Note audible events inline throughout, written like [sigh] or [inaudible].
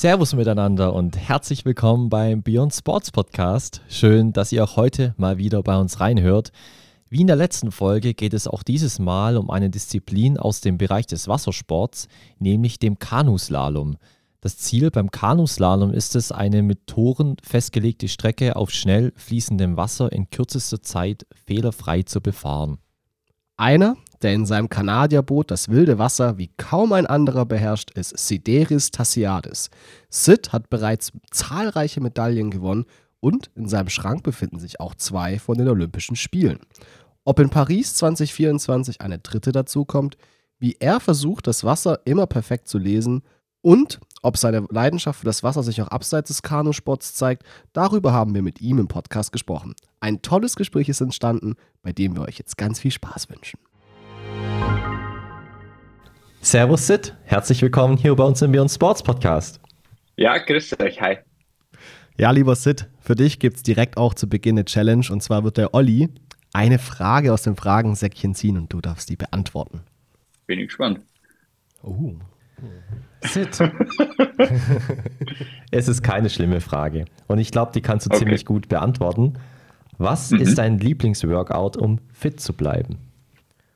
Servus miteinander und herzlich willkommen beim Beyond Sports Podcast. Schön, dass ihr auch heute mal wieder bei uns reinhört. Wie in der letzten Folge geht es auch dieses Mal um eine Disziplin aus dem Bereich des Wassersports, nämlich dem Kanuslalom. Das Ziel beim Kanuslalom ist es, eine mit Toren festgelegte Strecke auf schnell fließendem Wasser in kürzester Zeit fehlerfrei zu befahren. Einer, der in seinem Kanadierboot das wilde Wasser wie kaum ein anderer beherrscht, ist Sideris Tassiadis. Sid hat bereits zahlreiche Medaillen gewonnen und in seinem Schrank befinden sich auch zwei von den Olympischen Spielen. Ob in Paris 2024 eine dritte dazukommt, wie er versucht, das Wasser immer perfekt zu lesen und ob seine Leidenschaft für das Wasser sich auch abseits des Kanusports zeigt, darüber haben wir mit ihm im Podcast gesprochen. Ein tolles Gespräch ist entstanden, bei dem wir euch jetzt ganz viel Spaß wünschen. Servus Sid, herzlich willkommen hier bei uns im Beyond Sports Podcast. Ja, grüß euch, hi. Ja, lieber Sid, für dich gibt es direkt auch zu Beginn eine Challenge und zwar wird der Olli eine Frage aus dem Fragensäckchen ziehen und du darfst die beantworten. Bin ich gespannt. Oh. Sid. [laughs] es ist keine schlimme Frage. Und ich glaube, die kannst du okay. ziemlich gut beantworten. Was mhm. ist dein Lieblingsworkout, um fit zu bleiben?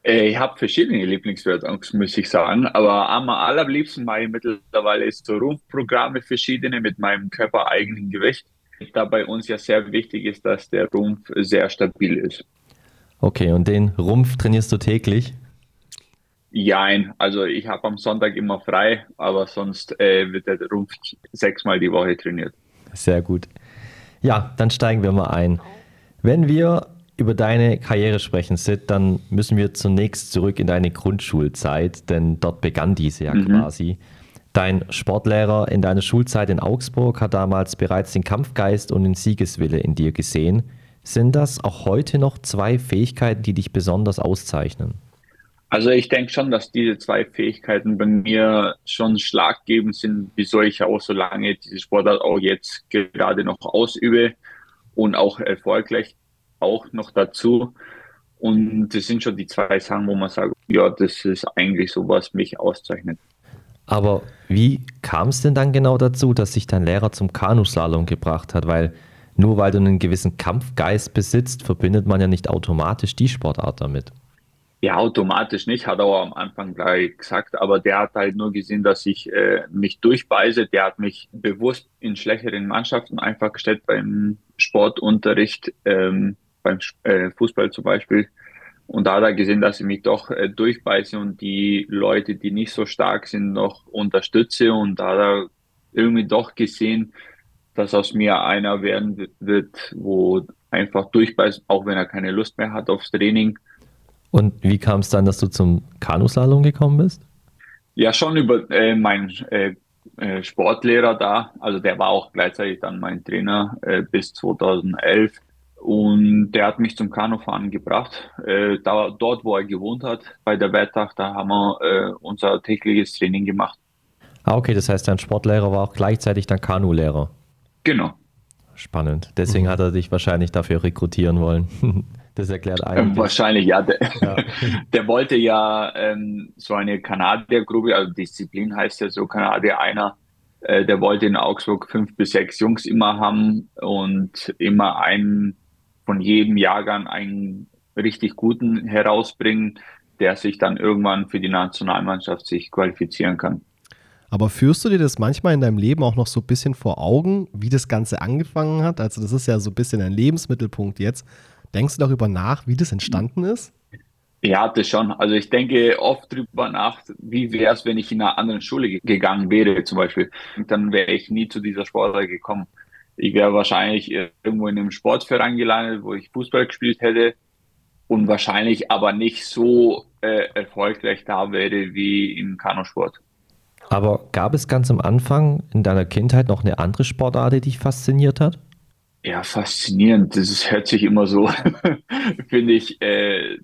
Äh, ich habe verschiedene Lieblingsworkouts, muss ich sagen. Aber am allerliebsten mache ich mittlerweile ist so Rumpfprogramme verschiedene mit meinem körpereigenen Gewicht. Da bei uns ja sehr wichtig ist, dass der Rumpf sehr stabil ist. Okay, und den Rumpf trainierst du täglich? Jein, also ich habe am Sonntag immer frei, aber sonst äh, wird der Rumpf sechsmal die Woche trainiert. Sehr gut. Ja, dann steigen wir mal ein. Wenn wir über deine Karriere sprechen, Sid, dann müssen wir zunächst zurück in deine Grundschulzeit, denn dort begann diese ja mhm. quasi. Dein Sportlehrer in deiner Schulzeit in Augsburg hat damals bereits den Kampfgeist und den Siegeswille in dir gesehen. Sind das auch heute noch zwei Fähigkeiten, die dich besonders auszeichnen? Also ich denke schon, dass diese zwei Fähigkeiten bei mir schon schlaggebend sind, wieso ich auch so lange diese Sportart auch jetzt gerade noch ausübe und auch erfolgreich auch noch dazu. Und das sind schon die zwei Sachen, wo man sagt, ja, das ist eigentlich so, was mich auszeichnet. Aber wie kam es denn dann genau dazu, dass sich dein Lehrer zum Kanuslalom gebracht hat? Weil nur weil du einen gewissen Kampfgeist besitzt, verbindet man ja nicht automatisch die Sportart damit. Ja, automatisch nicht, hat er auch am Anfang gleich gesagt, aber der hat halt nur gesehen, dass ich äh, mich durchbeiße. Der hat mich bewusst in schlechteren Mannschaften einfach gestellt beim Sportunterricht, ähm, beim äh, Fußball zum Beispiel. Und da hat er gesehen, dass ich mich doch äh, durchbeiße und die Leute, die nicht so stark sind, noch unterstütze. Und da hat er irgendwie doch gesehen, dass aus mir einer werden wird, wo einfach durchbeißt, auch wenn er keine Lust mehr hat aufs Training und wie kam es dann, dass du zum Kanuslalom gekommen bist? Ja, schon über äh, meinen äh, äh, Sportlehrer da. Also der war auch gleichzeitig dann mein Trainer äh, bis 2011. Und der hat mich zum Kanufahren gebracht. Äh, da, dort, wo er gewohnt hat, bei der Wettach, da haben wir äh, unser tägliches Training gemacht. Ah, okay, das heißt, dein Sportlehrer war auch gleichzeitig dein Kanulehrer. Genau. Spannend. Deswegen mhm. hat er dich wahrscheinlich dafür rekrutieren wollen. [laughs] Das erklärt ähm, eigentlich. Wahrscheinlich, ja. Der, ja. [laughs] der wollte ja ähm, so eine Kanadiergruppe, also Disziplin heißt ja so Kanadier einer, äh, der wollte in Augsburg fünf bis sechs Jungs immer haben und immer einen von jedem Jahrgang einen richtig guten herausbringen, der sich dann irgendwann für die Nationalmannschaft sich qualifizieren kann. Aber führst du dir das manchmal in deinem Leben auch noch so ein bisschen vor Augen, wie das Ganze angefangen hat? Also das ist ja so ein bisschen ein Lebensmittelpunkt jetzt. Denkst du darüber nach, wie das entstanden ist? Ja, das schon. Also ich denke oft darüber nach, wie wäre es, wenn ich in einer anderen Schule gegangen wäre zum Beispiel. Dann wäre ich nie zu dieser Sportart gekommen. Ich wäre wahrscheinlich irgendwo in einem Sportverein gelandet, wo ich Fußball gespielt hätte und wahrscheinlich aber nicht so äh, erfolgreich da wäre wie im Kanusport. Aber gab es ganz am Anfang in deiner Kindheit noch eine andere Sportart, die dich fasziniert hat? Ja, faszinierend. Das ist, hört sich immer so, [laughs] finde ich, äh,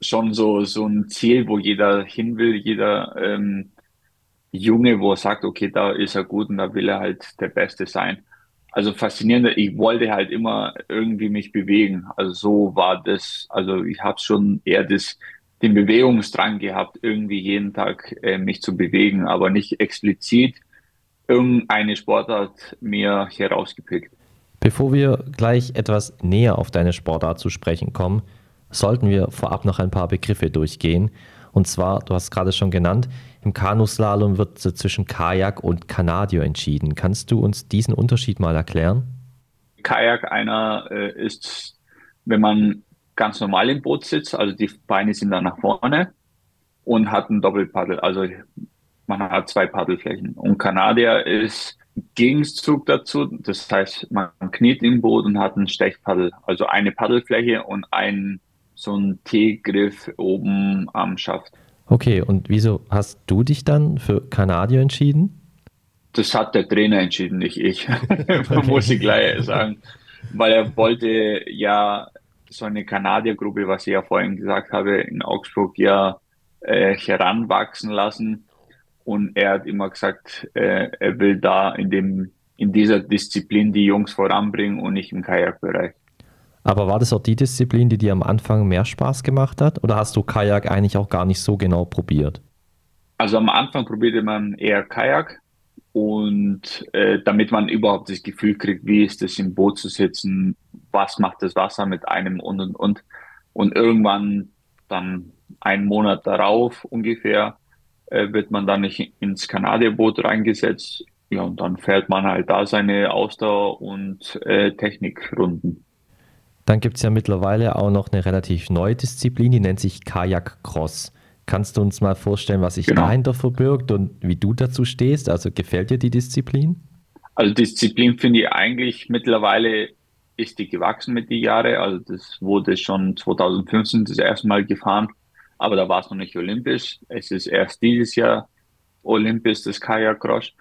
schon so, so ein Ziel, wo jeder hin will, jeder ähm, Junge, wo er sagt, okay, da ist er gut und da will er halt der Beste sein. Also faszinierend, ich wollte halt immer irgendwie mich bewegen. Also so war das, also ich habe schon eher das, den Bewegungsdrang gehabt, irgendwie jeden Tag äh, mich zu bewegen, aber nicht explizit irgendeine Sportart mir herausgepickt. Bevor wir gleich etwas näher auf deine Sportart zu sprechen kommen, sollten wir vorab noch ein paar Begriffe durchgehen. Und zwar, du hast gerade schon genannt, im Kanuslalom wird zwischen Kajak und Kanadio entschieden. Kannst du uns diesen Unterschied mal erklären? Kajak einer äh, ist, wenn man ganz normal im Boot sitzt, also die Beine sind dann nach vorne und hat ein Doppelpaddel, also man hat zwei Paddelflächen. Und Kanadier ist Gegenzug dazu, das heißt, man kniet im Boot und hat ein Stechpaddel, also eine Paddelfläche und ein so ein T-Griff oben am Schaft. Okay, und wieso hast du dich dann für Kanadier entschieden? Das hat der Trainer entschieden, nicht ich. [laughs] Muss ich gleich sagen. Weil er wollte ja so eine Kanadiergruppe, was ich ja vorhin gesagt habe, in Augsburg ja äh, heranwachsen lassen. Und er hat immer gesagt, äh, er will da in dem in dieser Disziplin die Jungs voranbringen und nicht im Kajakbereich. Aber war das auch die Disziplin, die dir am Anfang mehr Spaß gemacht hat? Oder hast du Kajak eigentlich auch gar nicht so genau probiert? Also am Anfang probierte man eher Kajak und äh, damit man überhaupt das Gefühl kriegt, wie ist es im Boot zu sitzen, was macht das Wasser mit einem und und und. Und irgendwann dann einen Monat darauf ungefähr äh, wird man dann nicht ins Kanadierboot reingesetzt. Ja, und dann fährt man halt da seine Ausdauer und äh, Technikrunden. Dann gibt es ja mittlerweile auch noch eine relativ neue Disziplin, die nennt sich Kajak Cross. Kannst du uns mal vorstellen, was sich genau. dahinter verbirgt und wie du dazu stehst? Also gefällt dir die Disziplin? Also Disziplin finde ich eigentlich mittlerweile ist die gewachsen mit den Jahren. Also das wurde schon 2015 das erste Mal gefahren, aber da war es noch nicht olympisch. Es ist erst dieses Jahr olympisch, das Kajak Cross.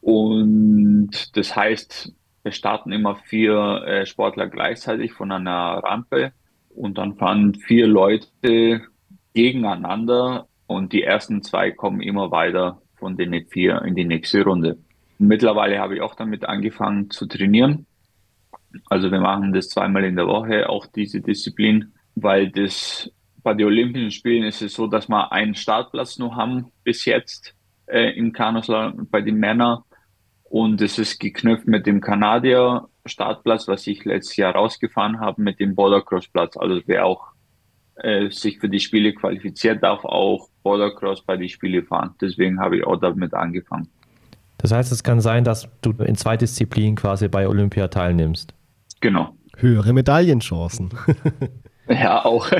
Und das heißt, es starten immer vier äh, Sportler gleichzeitig von einer Rampe und dann fahren vier Leute gegeneinander und die ersten zwei kommen immer weiter von den vier in die nächste Runde. Mittlerweile habe ich auch damit angefangen zu trainieren. Also wir machen das zweimal in der Woche, auch diese Disziplin, weil das bei den Olympischen Spielen ist es so, dass wir einen Startplatz nur haben bis jetzt äh, im Kanuslalom bei den Männern und es ist geknüpft mit dem Kanadier Startplatz, was ich letztes Jahr rausgefahren habe, mit dem Bordercross-Platz. Also wer auch äh, sich für die Spiele qualifiziert, darf auch Bordercross bei den Spielen fahren. Deswegen habe ich auch damit angefangen. Das heißt, es kann sein, dass du in zwei Disziplinen quasi bei Olympia teilnimmst. Genau. Höhere Medaillenchancen. [laughs] Ja, auch.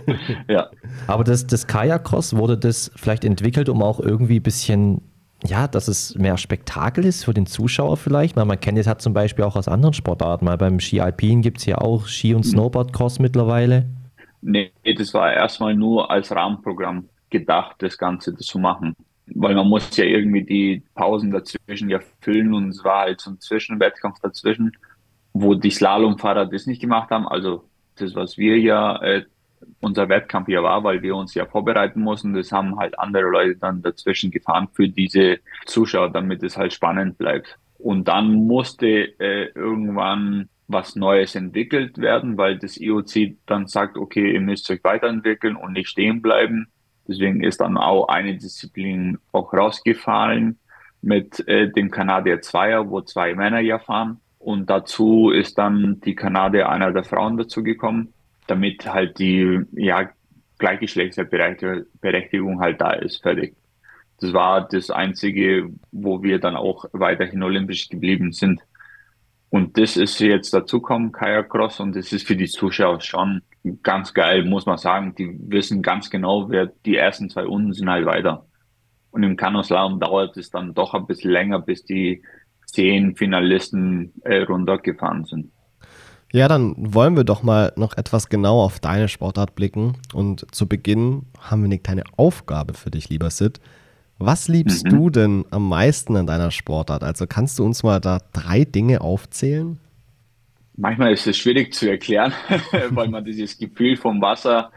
[laughs] ja. Aber das, das Kajak-Cross wurde das vielleicht entwickelt, um auch irgendwie ein bisschen ja, dass es mehr Spektakel ist für den Zuschauer vielleicht. Man, man kennt es halt zum Beispiel auch aus anderen Sportarten. Mal beim Ski Alpin gibt es ja auch Ski- und mhm. Snowboard-Cross mittlerweile. Nee, das war erstmal nur als Rahmenprogramm gedacht, das Ganze zu machen. Weil man muss ja irgendwie die Pausen dazwischen ja füllen und es war halt so ein Zwischenwettkampf dazwischen, wo die Slalomfahrer das nicht gemacht haben. Also das, was wir ja äh, unser Wettkampf ja war, weil wir uns ja vorbereiten mussten. Das haben halt andere Leute dann dazwischen gefahren für diese Zuschauer, damit es halt spannend bleibt. Und dann musste äh, irgendwann was Neues entwickelt werden, weil das IOC dann sagt, okay, ihr müsst euch weiterentwickeln und nicht stehen bleiben. Deswegen ist dann auch eine Disziplin auch rausgefallen mit äh, dem Kanadier Zweier, wo zwei Männer ja fahren. Und dazu ist dann die Kanadier einer der Frauen dazu gekommen damit halt die ja, Gleichgeschlechterberechtigung halt da ist, fertig. Das war das Einzige, wo wir dann auch weiterhin olympisch geblieben sind. Und das ist jetzt dazukommen, Kajak Cross, und das ist für die Zuschauer schon ganz geil, muss man sagen. Die wissen ganz genau, wer die ersten zwei Runden sind halt weiter. Und im Kanuslalom dauert es dann doch ein bisschen länger, bis die zehn Finalisten äh, runtergefahren sind. Ja, dann wollen wir doch mal noch etwas genauer auf deine Sportart blicken. Und zu Beginn haben wir eine kleine Aufgabe für dich, lieber Sid. Was liebst mhm. du denn am meisten an deiner Sportart? Also kannst du uns mal da drei Dinge aufzählen? Manchmal ist es schwierig zu erklären, [laughs] weil man dieses Gefühl vom Wasser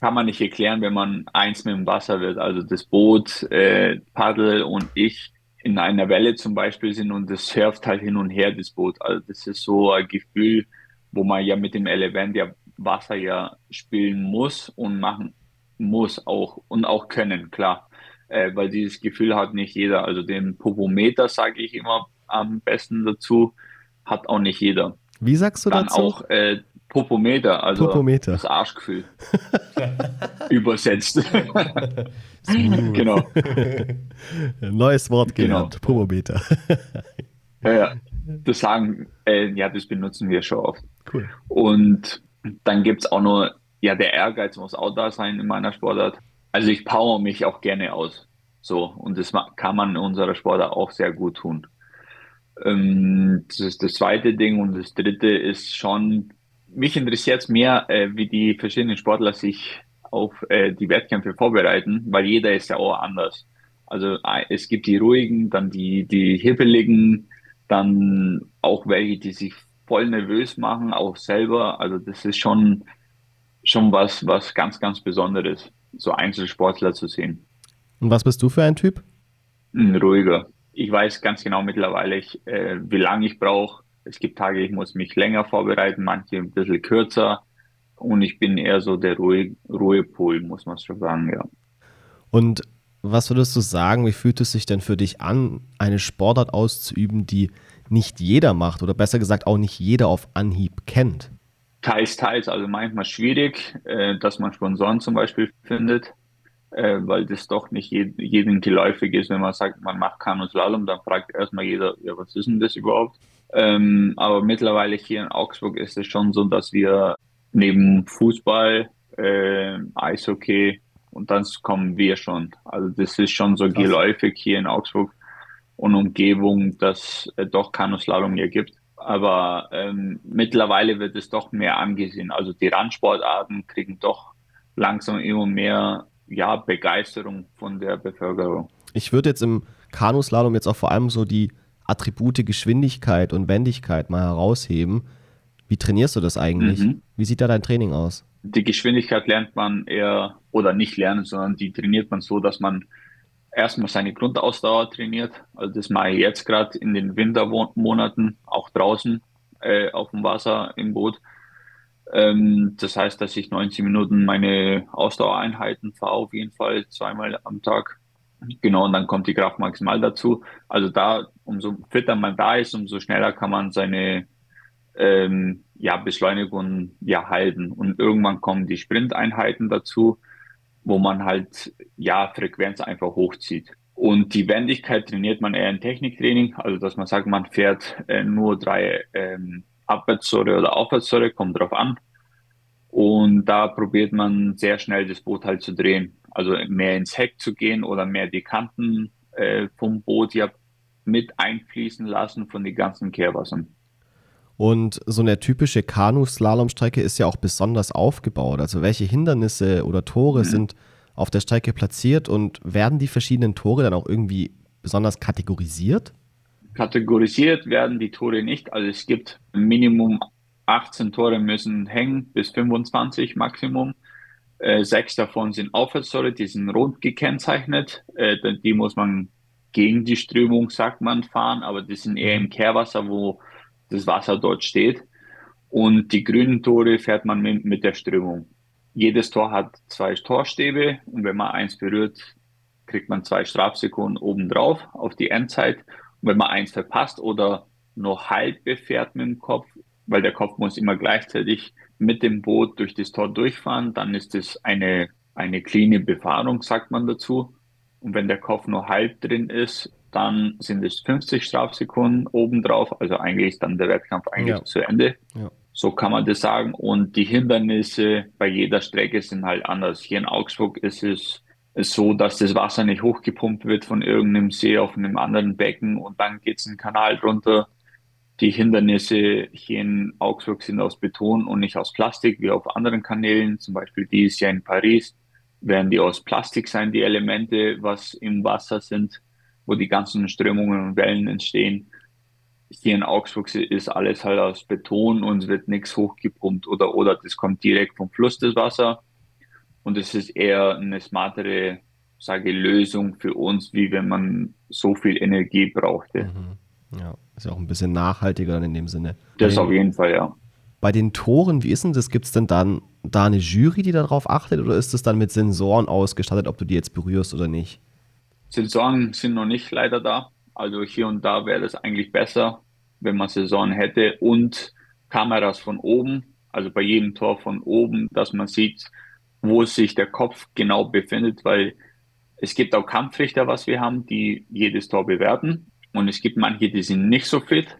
kann man nicht erklären, wenn man eins mit dem Wasser wird. Also das Boot, äh, Paddel und ich in einer Welle zum Beispiel sind und das surft halt hin und her, das Boot. Also das ist so ein Gefühl, wo man ja mit dem Element ja Wasser ja spielen muss und machen muss auch und auch können, klar. äh, weil dieses Gefühl hat nicht jeder. Also den Popometer sage ich immer am besten dazu, hat auch nicht jeder. Wie sagst du Dann dazu? auch äh, Popometer, also Popometer. das Arschgefühl. [laughs] Übersetzt. genau. [laughs] Neues Wort Genau. gelernt. Popometer. Ja, ja. Das sagen, äh, ja, das benutzen wir schon oft. Cool. Und dann gibt es auch nur, ja, der Ehrgeiz muss auch da sein in meiner Sportart. Also ich power mich auch gerne aus. So, und das kann man in unserer Sportart auch sehr gut tun. Ähm, das ist das zweite Ding. Und das dritte ist schon, mich interessiert es mehr, äh, wie die verschiedenen Sportler sich auf äh, die Wettkämpfe vorbereiten, weil jeder ist ja auch anders. Also äh, es gibt die ruhigen, dann die, die hibbeligen, dann auch welche, die sich voll nervös machen, auch selber. Also das ist schon, schon was, was ganz, ganz Besonderes, so Einzelsportler zu sehen. Und was bist du für ein Typ? Mm, Ruhiger. Ich weiß ganz genau mittlerweile, ich, äh, wie lange ich brauche. Es gibt Tage, ich muss mich länger vorbereiten, manche ein bisschen kürzer. Und ich bin eher so der Ruhe, Ruhepol, muss man schon sagen, ja. Und was würdest du sagen, wie fühlt es sich denn für dich an, eine Sportart auszuüben, die nicht jeder macht oder besser gesagt auch nicht jeder auf Anhieb kennt? Teils, teils, also manchmal schwierig, äh, dass man Sponsoren zum Beispiel findet, äh, weil das doch nicht je, jedem geläufig ist. Wenn man sagt, man macht Kanuslalom, dann fragt erstmal jeder, ja, was ist denn das überhaupt? Ähm, aber mittlerweile hier in Augsburg ist es schon so, dass wir neben Fußball, äh, Eishockey und dann kommen wir schon. Also das ist schon so Krass. geläufig hier in Augsburg und Umgebung, dass es doch Kanuslalom hier gibt. Aber ähm, mittlerweile wird es doch mehr angesehen. Also die Randsportarten kriegen doch langsam immer mehr ja, Begeisterung von der Bevölkerung. Ich würde jetzt im Kanuslalom jetzt auch vor allem so die Attribute Geschwindigkeit und Wendigkeit mal herausheben. Wie trainierst du das eigentlich? Mhm. Wie sieht da dein Training aus? Die Geschwindigkeit lernt man eher, oder nicht lernen, sondern die trainiert man so, dass man erstmal seine Grundausdauer trainiert. Also das mache ich jetzt gerade in den Wintermonaten, auch draußen äh, auf dem Wasser im Boot. Ähm, das heißt, dass ich 90 Minuten meine Ausdauereinheiten fahre, auf jeden Fall zweimal am Tag. Genau, und dann kommt die Kraft maximal dazu. Also da, umso fitter man da ist, umso schneller kann man seine ähm, ja, Beschleunigung ja halten. Und irgendwann kommen die Sprinteinheiten dazu, wo man halt ja Frequenz einfach hochzieht. Und die Wendigkeit trainiert man eher im Techniktraining, also dass man sagt, man fährt äh, nur drei ähm, Abwärtssäure oder Aufwärtssäure, kommt drauf an. Und da probiert man sehr schnell das Boot halt zu drehen. Also mehr ins Heck zu gehen oder mehr die Kanten äh, vom Boot ja mit einfließen lassen von den ganzen Kehrwassern. Und so eine typische Kanu-Slalomstrecke ist ja auch besonders aufgebaut. Also welche Hindernisse oder Tore Mhm. sind auf der Strecke platziert und werden die verschiedenen Tore dann auch irgendwie besonders kategorisiert? Kategorisiert werden die Tore nicht. Also es gibt Minimum 18 Tore müssen hängen bis 25 Maximum. Äh, sechs davon sind Aufwärtstore, die sind rot gekennzeichnet. Äh, die muss man gegen die Strömung, sagt man, fahren, aber die sind eher im Kehrwasser, wo das Wasser dort steht. Und die grünen Tore fährt man mit, mit der Strömung. Jedes Tor hat zwei Torstäbe und wenn man eins berührt, kriegt man zwei Strafsekunden obendrauf auf die Endzeit. Und wenn man eins verpasst oder nur halb befährt mit dem Kopf, weil der Kopf muss immer gleichzeitig mit dem Boot durch das Tor durchfahren, dann ist es eine, eine cleane Befahrung, sagt man dazu. Und wenn der Kopf nur halb drin ist, dann sind es 50 Strafsekunden obendrauf. Also eigentlich ist dann der Wettkampf eigentlich Ja. zu Ende. Ja. So kann man das sagen. Und die Hindernisse bei jeder Strecke sind halt anders. Hier in Augsburg ist es so, dass das Wasser nicht hochgepumpt wird von irgendeinem See auf einem anderen Becken und dann geht's einen Kanal drunter. Die Hindernisse hier in Augsburg sind aus Beton und nicht aus Plastik wie auf anderen Kanälen. Zum Beispiel die ist ja in Paris, werden die aus Plastik sein, die Elemente, was im Wasser sind, wo die ganzen Strömungen und Wellen entstehen. Hier in Augsburg ist alles halt aus Beton und es wird nichts hochgepumpt oder, oder das kommt direkt vom Fluss das Wasser. Und es ist eher eine smartere, sage Lösung für uns, wie wenn man so viel Energie brauchte. Mhm. Ja, ist ja auch ein bisschen nachhaltiger dann in dem Sinne. Das bei, auf jeden Fall, ja. bei den Toren, wie ist denn das? Gibt es denn dann da eine Jury, die darauf achtet oder ist es dann mit Sensoren ausgestattet, ob du die jetzt berührst oder nicht? Saison sind noch nicht leider da. Also hier und da wäre es eigentlich besser, wenn man Saison hätte und Kameras von oben, also bei jedem Tor von oben, dass man sieht, wo sich der Kopf genau befindet, weil es gibt auch Kampfrichter, was wir haben, die jedes Tor bewerten. Und es gibt manche, die sind nicht so fit,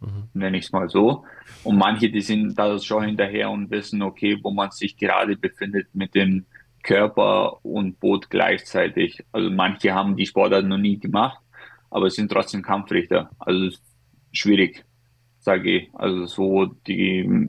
mhm. nenne ich es mal so. Und manche, die sind da schon hinterher und wissen, okay, wo man sich gerade befindet mit dem Körper und Boot gleichzeitig. Also manche haben die Sportart noch nie gemacht, aber sind trotzdem Kampfrichter. Also schwierig, sage ich. Also so die,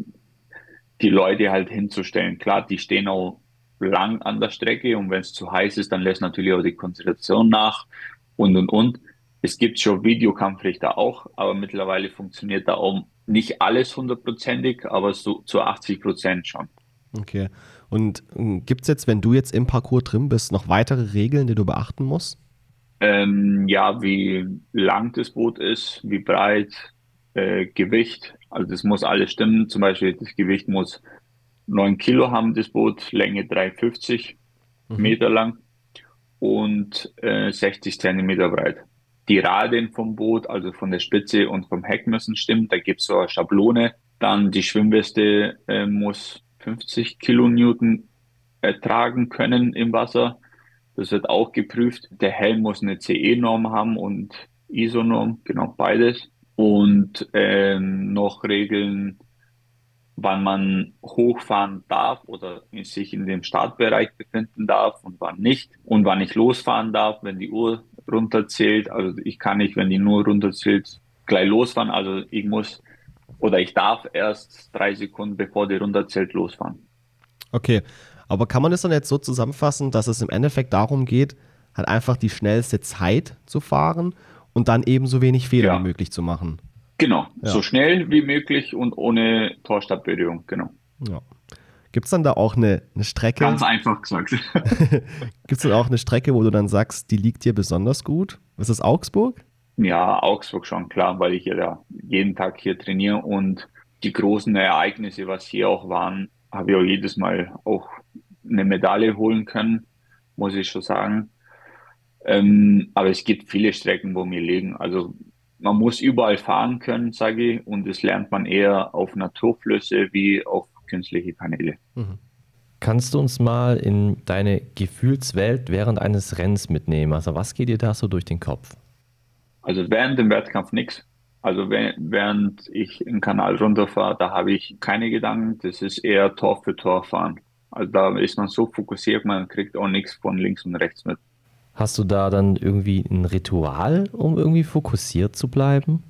die Leute halt hinzustellen. Klar, die stehen auch lang an der Strecke und wenn es zu heiß ist, dann lässt natürlich auch die Konzentration nach und und und. Es gibt schon Videokampfrichter auch, aber mittlerweile funktioniert da auch nicht alles hundertprozentig, aber so zu 80 Prozent schon. Okay. Und ähm, gibt es jetzt, wenn du jetzt im Parcours drin bist, noch weitere Regeln, die du beachten musst? Ähm, ja, wie lang das Boot ist, wie breit, äh, Gewicht. Also das muss alles stimmen. Zum Beispiel das Gewicht muss 9 Kilo haben, das Boot, Länge 3,50 mhm. Meter lang und äh, 60 Zentimeter breit. Die Raden vom Boot, also von der Spitze und vom Heck müssen stimmen. Da gibt es so eine Schablone. Dann die Schwimmweste äh, muss 50 Kilonewton ertragen können im Wasser. Das wird auch geprüft. Der Helm muss eine CE-Norm haben und ISO-Norm, genau beides. Und ähm, noch Regeln wann man hochfahren darf oder sich in dem Startbereich befinden darf und wann nicht und wann ich losfahren darf, wenn die Uhr runterzählt. Also ich kann nicht, wenn die nur runterzählt, gleich losfahren. Also ich muss oder ich darf erst drei Sekunden bevor die runterzählt losfahren. Okay, aber kann man das dann jetzt so zusammenfassen, dass es im Endeffekt darum geht, halt einfach die schnellste Zeit zu fahren und dann ebenso wenig Fehler ja. wie möglich zu machen? Genau, ja. so schnell wie möglich und ohne Torstabberührung, genau. Ja. Gibt es dann da auch eine, eine Strecke? Ganz einfach gesagt. [laughs] Gibt es dann auch eine Strecke, wo du dann sagst, die liegt dir besonders gut? Ist das Augsburg? Ja, Augsburg schon, klar, weil ich ja jeden Tag hier trainiere und die großen Ereignisse, was hier auch waren, habe ich auch jedes Mal auch eine Medaille holen können, muss ich schon sagen. Ähm, aber es gibt viele Strecken, wo mir liegen. Also man muss überall fahren können, sage ich, und das lernt man eher auf Naturflüsse wie auf künstliche Kanäle. Mhm. Kannst du uns mal in deine Gefühlswelt während eines Rennens mitnehmen? Also was geht dir da so durch den Kopf? Also während dem Wettkampf nichts. Also während ich den Kanal runterfahre, da habe ich keine Gedanken. Das ist eher Tor für Tor fahren. Also da ist man so fokussiert, man kriegt auch nichts von links und rechts mit. Hast du da dann irgendwie ein Ritual, um irgendwie fokussiert zu bleiben?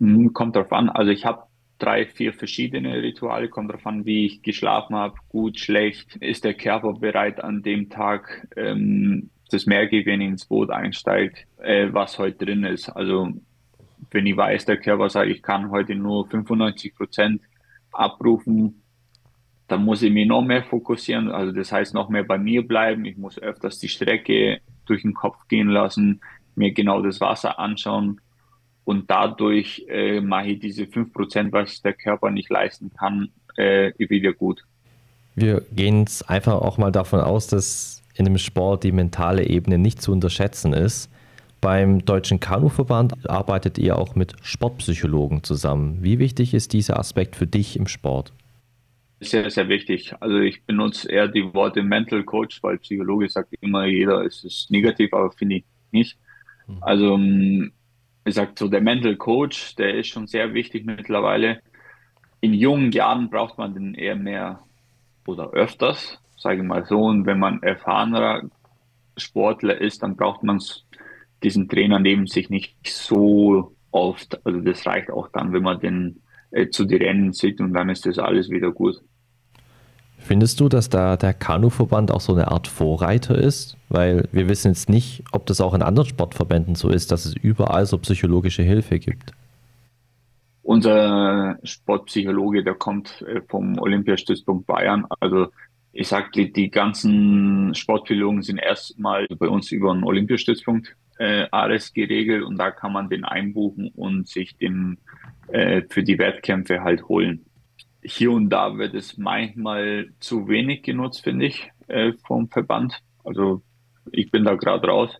Hm, kommt drauf an. Also ich habe drei, vier verschiedene Rituale. Kommt drauf an, wie ich geschlafen habe, gut, schlecht. Ist der Körper bereit an dem Tag? Ähm, das merke ich, wenn ich ins Boot einsteige, äh, was heute drin ist. Also wenn ich weiß, der Körper sagt, ich kann heute nur 95 Prozent abrufen, dann muss ich mich noch mehr fokussieren. Also das heißt, noch mehr bei mir bleiben. Ich muss öfters die Strecke durch den Kopf gehen lassen, mir genau das Wasser anschauen und dadurch äh, mache ich diese 5%, was der Körper nicht leisten kann, äh, wieder gut. Wir gehen jetzt einfach auch mal davon aus, dass in dem Sport die mentale Ebene nicht zu unterschätzen ist. Beim Deutschen Kanuverband arbeitet ihr auch mit Sportpsychologen zusammen. Wie wichtig ist dieser Aspekt für dich im Sport? Sehr, sehr wichtig. Also ich benutze eher die Worte Mental Coach, weil Psychologe sagt immer jeder, es ist negativ, aber finde ich nicht. Mhm. Also ähm, ich sage so, der Mental Coach, der ist schon sehr wichtig mittlerweile. In jungen Jahren braucht man den eher mehr oder öfters, sage ich mal so. Und wenn man erfahrener Sportler ist, dann braucht man diesen Trainer neben sich nicht so oft. Also das reicht auch dann, wenn man den äh, zu den Rennen sieht und dann ist das alles wieder gut. Findest du, dass da der Kanuverband auch so eine Art Vorreiter ist? Weil wir wissen jetzt nicht, ob das auch in anderen Sportverbänden so ist, dass es überall so psychologische Hilfe gibt. Unser Sportpsychologe, der kommt äh, vom Olympiastützpunkt Bayern. Also ich sag, die, die ganzen Sportpsychologen sind erstmal bei uns über einen Olympiastützpunkt äh, alles geregelt und da kann man den einbuchen und sich den äh, für die Wettkämpfe halt holen. Hier und da wird es manchmal zu wenig genutzt, finde ich, äh, vom Verband. Also ich bin da gerade raus.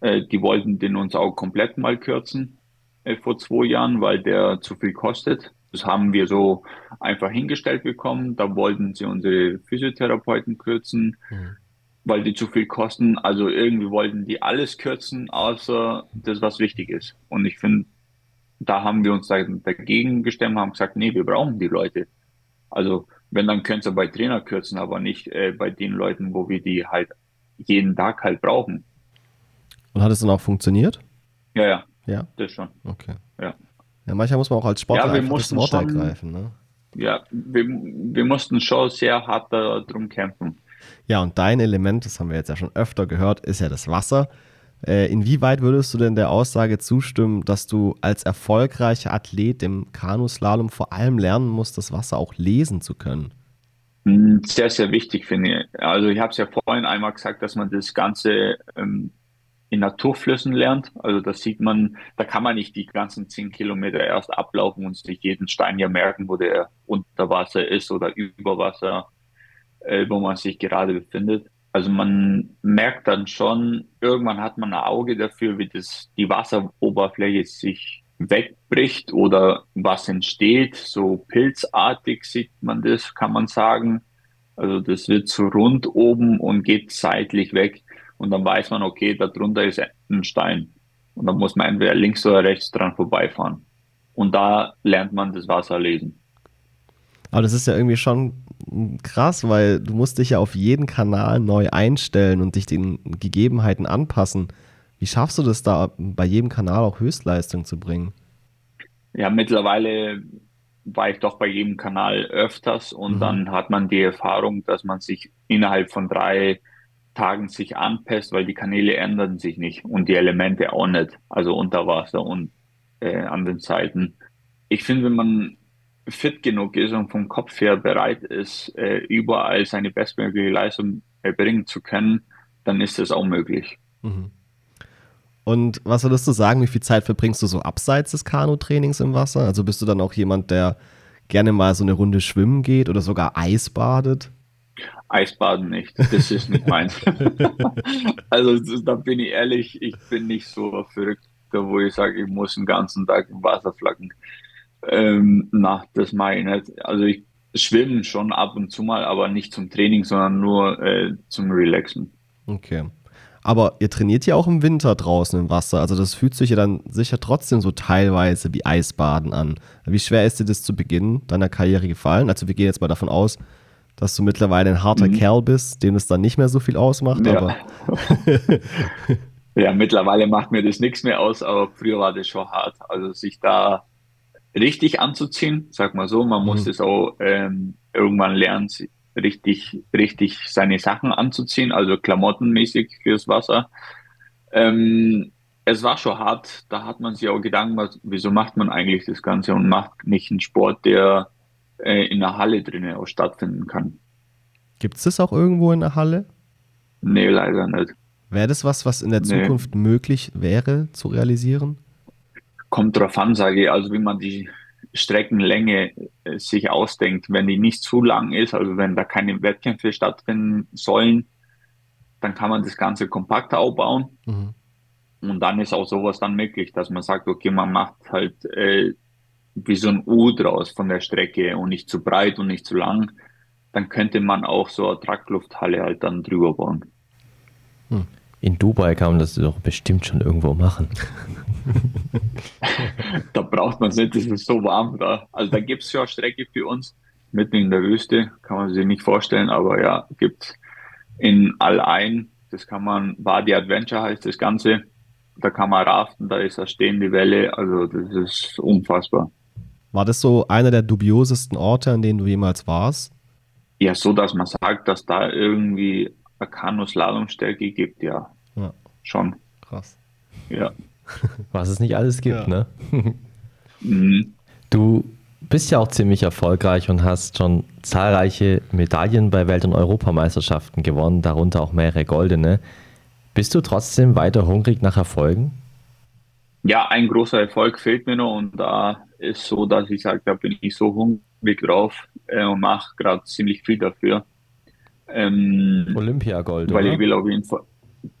Äh, die wollten den uns auch komplett mal kürzen äh, vor zwei Jahren, weil der zu viel kostet. Das haben wir so einfach hingestellt bekommen. Da wollten sie unsere Physiotherapeuten kürzen, mhm. weil die zu viel kosten. Also irgendwie wollten die alles kürzen, außer das, was wichtig ist. Und ich finde, da haben wir uns dagegen gestemmt, haben gesagt, nee, wir brauchen die Leute. Also wenn, dann können sie bei Trainer kürzen, aber nicht äh, bei den Leuten, wo wir die halt jeden Tag halt brauchen. Und hat es dann auch funktioniert? Ja, ja. Ja. Das schon. Okay. Ja. Ja, manchmal muss man auch als Sportler ja, wir einfach das Wort schon, ergreifen. Ne? Ja, wir, wir mussten schon sehr hart darum kämpfen. Ja, und dein Element, das haben wir jetzt ja schon öfter gehört, ist ja das Wasser. Äh, inwieweit würdest du denn der Aussage zustimmen, dass du als erfolgreicher Athlet im Kanuslalom vor allem lernen musst, das Wasser auch lesen zu können? Hm, sehr, sehr wichtig finde ich. Also ich habe es ja vorhin einmal gesagt, dass man das Ganze ähm, in Naturflüssen lernt. Also da sieht man, da kann man nicht die ganzen zehn Kilometer erst ablaufen und sich jeden Stein ja merken, wo der unter Wasser ist oder über Wasser, äh, wo man sich gerade befindet. Also man merkt dann schon, irgendwann hat man ein Auge dafür, wie das, die Wasseroberfläche sich wegbricht oder was entsteht. So pilzartig sieht man das, kann man sagen. Also das wird so rund oben und geht seitlich weg. Und dann weiß man, okay, da drunter ist ein Stein. Und dann muss man entweder links oder rechts dran vorbeifahren. Und da lernt man das Wasser lesen. Aber das ist ja irgendwie schon krass, weil du musst dich ja auf jeden Kanal neu einstellen und dich den Gegebenheiten anpassen. Wie schaffst du das da bei jedem Kanal auch Höchstleistung zu bringen? Ja, mittlerweile war ich doch bei jedem Kanal öfters und mhm. dann hat man die Erfahrung, dass man sich innerhalb von drei Tagen sich anpasst, weil die Kanäle ändern sich nicht und die Elemente auch nicht, also unter Wasser und äh, an den Seiten. Ich finde, wenn man fit genug ist und vom Kopf her bereit ist, äh, überall seine bestmögliche Leistung erbringen zu können, dann ist das auch möglich. Mhm. Und was würdest du sagen, wie viel Zeit verbringst du so abseits des Kanutrainings im Wasser? Also bist du dann auch jemand, der gerne mal so eine Runde schwimmen geht oder sogar Eisbadet? Eisbaden nicht, das ist nicht meins. [laughs] also da bin ich ehrlich, ich bin nicht so verrückt, wo ich sage, ich muss den ganzen Tag im Wasser flaggen. Ähm, na, das mache ich nicht. Also ich schwimme schon ab und zu mal, aber nicht zum Training, sondern nur äh, zum Relaxen. Okay. Aber ihr trainiert ja auch im Winter draußen im Wasser. Also das fühlt sich ja dann sicher trotzdem so teilweise wie Eisbaden an. Wie schwer ist dir das zu Beginn deiner Karriere gefallen? Also wir gehen jetzt mal davon aus, dass du mittlerweile ein harter mhm. Kerl bist, dem es dann nicht mehr so viel ausmacht. Ja. Aber [laughs] ja, mittlerweile macht mir das nichts mehr aus, aber früher war das schon hart. Also sich da richtig anzuziehen, sag mal so. Man mhm. muss das auch ähm, irgendwann lernen, richtig, richtig seine Sachen anzuziehen, also klamottenmäßig fürs Wasser. Ähm, es war schon hart. Da hat man sich auch Gedanken gemacht, wieso macht man eigentlich das Ganze und macht nicht einen Sport, der äh, in der Halle drinnen auch stattfinden kann. Gibt es das auch irgendwo in der Halle? Nee, leider nicht. Wäre das was, was in der Zukunft nee. möglich wäre zu realisieren? Kommt drauf an, sage ich, also wie man die Streckenlänge äh, sich ausdenkt. Wenn die nicht zu lang ist, also wenn da keine Wettkämpfe stattfinden sollen, dann kann man das Ganze kompakter aufbauen. Mhm. Und dann ist auch sowas dann möglich, dass man sagt, okay, man macht halt äh, wie so ein U draus von der Strecke und nicht zu breit und nicht zu lang. Dann könnte man auch so eine Traglufthalle halt dann drüber bauen. Hm. In Dubai kann man das doch bestimmt schon irgendwo machen. [laughs] da braucht man es nicht, es ist so warm da. Also da gibt es ja Strecke für uns, mitten in der Wüste, kann man sich nicht vorstellen, aber ja, gibt in Al-Ain, das kann man, Wadi Adventure heißt das Ganze, da kann man raften, da ist eine stehende Welle, also das ist unfassbar. War das so einer der dubiosesten Orte, an denen du jemals warst? Ja, so dass man sagt, dass da irgendwie eine Kanu-Slalomstrecke gibt, ja. ja. Schon. Krass. Ja. [laughs] Was es nicht alles gibt, ja. ne? mhm. Du bist ja auch ziemlich erfolgreich und hast schon zahlreiche Medaillen bei Welt- und Europameisterschaften gewonnen, darunter auch mehrere goldene. Bist du trotzdem weiter hungrig nach Erfolgen? Ja, ein großer Erfolg fehlt mir noch und da ist so, dass ich sage, da bin ich so hungrig drauf äh, und mache gerade ziemlich viel dafür. Ähm, Olympiagold, Weil oder? ich will auf jeden Fall,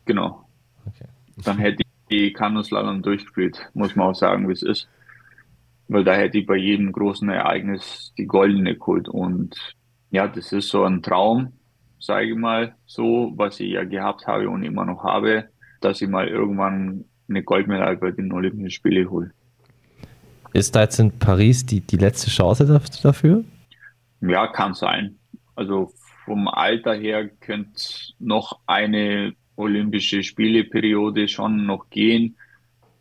genau. Okay. dann hätte ich die Kanuslalom durchgespielt, muss man auch sagen, wie es ist. Weil da hätte ich bei jedem großen Ereignis die goldene geholt. Und ja, das ist so ein Traum, sage ich mal, so, was ich ja gehabt habe und immer noch habe, dass ich mal irgendwann eine Goldmedaille bei den Olympischen Spielen hole. Ist da jetzt in Paris die, die letzte Chance dafür? Ja, kann sein. Also vom Alter her könnte noch eine Olympische Spieleperiode schon noch gehen,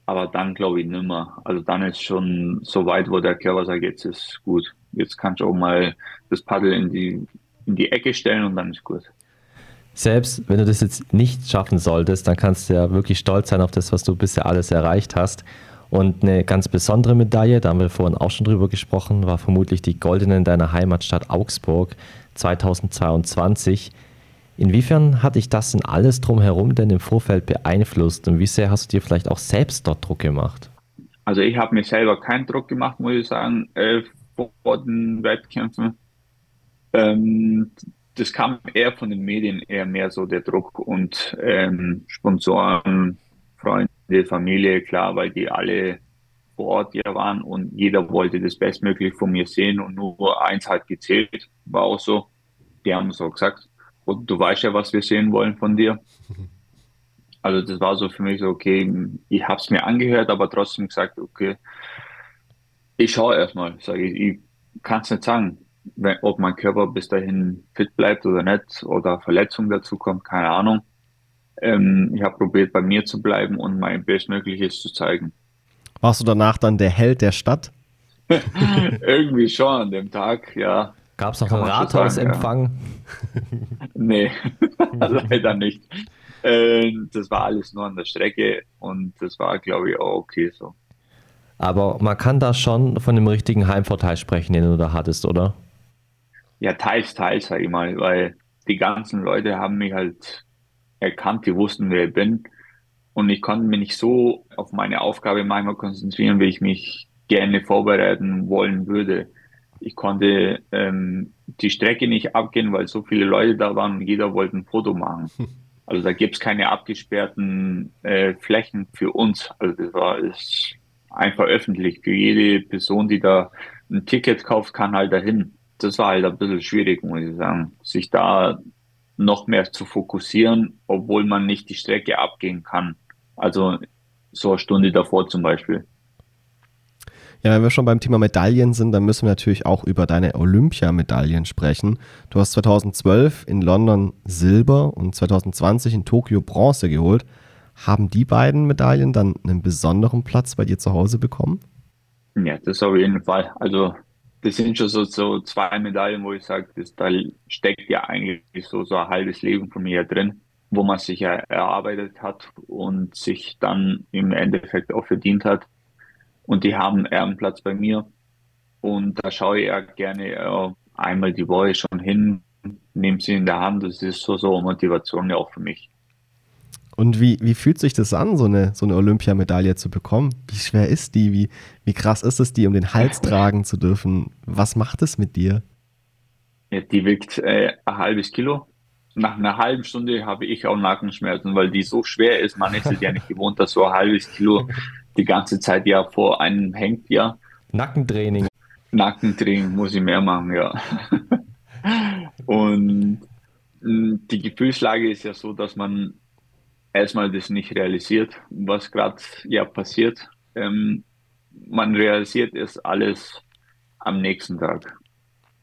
aber dann glaube ich nicht mehr. Also dann ist schon so weit, wo der Körper sagt, jetzt ist gut. Jetzt kannst du auch mal das Paddel in die, in die Ecke stellen und dann ist gut. Selbst wenn du das jetzt nicht schaffen solltest, dann kannst du ja wirklich stolz sein auf das, was du bisher alles erreicht hast. Und eine ganz besondere Medaille, da haben wir vorhin auch schon drüber gesprochen, war vermutlich die goldene in deiner Heimatstadt Augsburg 2022. Inwiefern hat dich das denn alles drumherum denn im Vorfeld beeinflusst und wie sehr hast du dir vielleicht auch selbst dort Druck gemacht? Also ich habe mir selber keinen Druck gemacht, muss ich sagen, äh, vor den Wettkämpfen. Ähm, das kam eher von den Medien, eher mehr so der Druck und ähm, Sponsoren, Freunde, Familie, klar, weil die alle vor Ort ja waren und jeder wollte das bestmöglich von mir sehen und nur eins hat gezählt, war auch so. Die haben es auch gesagt. Und du weißt ja, was wir sehen wollen von dir. [laughs] Also das war so für mich so, okay, ich habe es mir angehört, aber trotzdem gesagt, okay, ich schaue erstmal, ich, ich kann es nicht sagen, wenn, ob mein Körper bis dahin fit bleibt oder nicht oder Verletzung dazu kommt, keine Ahnung. Ähm, ich habe probiert, bei mir zu bleiben und mein Bestmögliches zu zeigen. Warst du danach dann der Held der Stadt? [laughs] Irgendwie schon an dem Tag, ja. Gab es noch einen Rathausempfang? Ja. [laughs] nee, [laughs] leider nicht. Äh, das war alles nur an der Strecke und das war, glaube ich, auch okay so. Aber man kann da schon von dem richtigen Heimvorteil sprechen, den du da hattest, oder? Ja, teils, teils, sag ich mal, weil die ganzen Leute haben mich halt erkannt, die wussten, wer ich bin. Und ich konnte mich nicht so auf meine Aufgabe manchmal konzentrieren, wie ich mich gerne vorbereiten wollen würde. Ich konnte ähm, die Strecke nicht abgehen, weil so viele Leute da waren und jeder wollte ein Foto machen. Also da gibt's keine abgesperrten äh, Flächen für uns. Also das war ist einfach öffentlich. Für jede Person, die da ein Ticket kauft, kann halt dahin. Das war halt ein bisschen schwierig, muss ich sagen, sich da noch mehr zu fokussieren, obwohl man nicht die Strecke abgehen kann. Also so eine Stunde davor zum Beispiel. Ja, wenn wir schon beim Thema Medaillen sind, dann müssen wir natürlich auch über deine Olympiamedaillen sprechen. Du hast 2012 in London Silber und 2020 in Tokio Bronze geholt. Haben die beiden Medaillen dann einen besonderen Platz bei dir zu Hause bekommen? Ja, das auf jeden Fall. Also das sind schon so, so zwei Medaillen, wo ich sage, da steckt ja eigentlich so, so ein halbes Leben von mir drin, wo man sich ja erarbeitet hat und sich dann im Endeffekt auch verdient hat. Und die haben Ehrenplatz bei mir. Und da schaue ich ja gerne äh, einmal die Woche schon hin, nehme sie in der Hand. Das ist so, so Motivation ja auch für mich. Und wie, wie fühlt sich das an, so eine, so eine Olympiamedaille zu bekommen? Wie schwer ist die? Wie, wie krass ist es, die um den Hals [laughs] tragen zu dürfen? Was macht es mit dir? Ja, die wiegt äh, ein halbes Kilo. Nach einer halben Stunde habe ich auch Nackenschmerzen, weil die so schwer ist. Man ist es ja nicht gewohnt, dass so ein halbes Kilo [laughs] die ganze Zeit ja vor einem hängt, ja. Nackentraining. Nackentraining muss ich mehr machen, ja. [laughs] Und mm, die Gefühlslage ist ja so, dass man erstmal das nicht realisiert, was gerade ja passiert. Ähm, man realisiert es alles am nächsten Tag.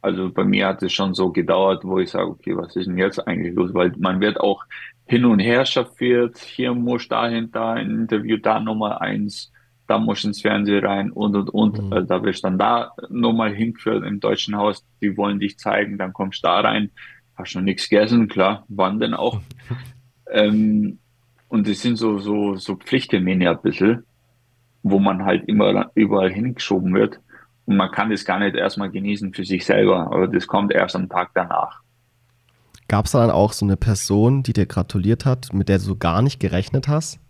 Also bei mir hat es schon so gedauert, wo ich sage, okay, was ist denn jetzt eigentlich los? Weil man wird auch hin und her chauffiert. Hier muss dahin, da ein Interview, da Nummer eins, da muss ins Fernsehen rein und und und. Mhm. Also da wirst dann da nochmal hingeführt im deutschen Haus. Die wollen dich zeigen, dann kommst du da rein. Hast schon nichts gegessen, klar, wann denn auch. [laughs] ähm, und das sind so, so, so Pflichttermine ein bisschen, wo man halt immer überall hingeschoben wird. Und man kann das gar nicht erstmal genießen für sich selber, aber das kommt erst am Tag danach. Gab es dann auch so eine Person, die dir gratuliert hat, mit der du so gar nicht gerechnet hast?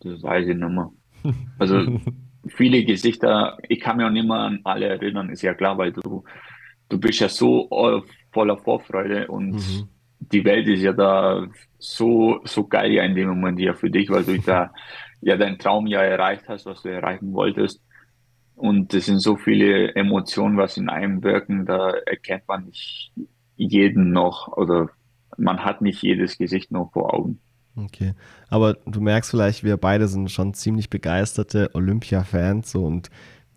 Das weiß ich nicht mehr. Also [laughs] viele Gesichter, ich kann mich auch nicht mehr an alle erinnern, ist ja klar, weil du, du bist ja so voller Vorfreude und mhm die Welt ist ja da so, so geil ja in dem Moment ja für dich, weil du da [laughs] ja deinen Traum ja erreicht hast, was du erreichen wolltest. Und es sind so viele Emotionen, was in einem wirken, da erkennt man nicht jeden noch oder man hat nicht jedes Gesicht noch vor Augen. Okay, aber du merkst vielleicht, wir beide sind schon ziemlich begeisterte Olympia-Fans so, und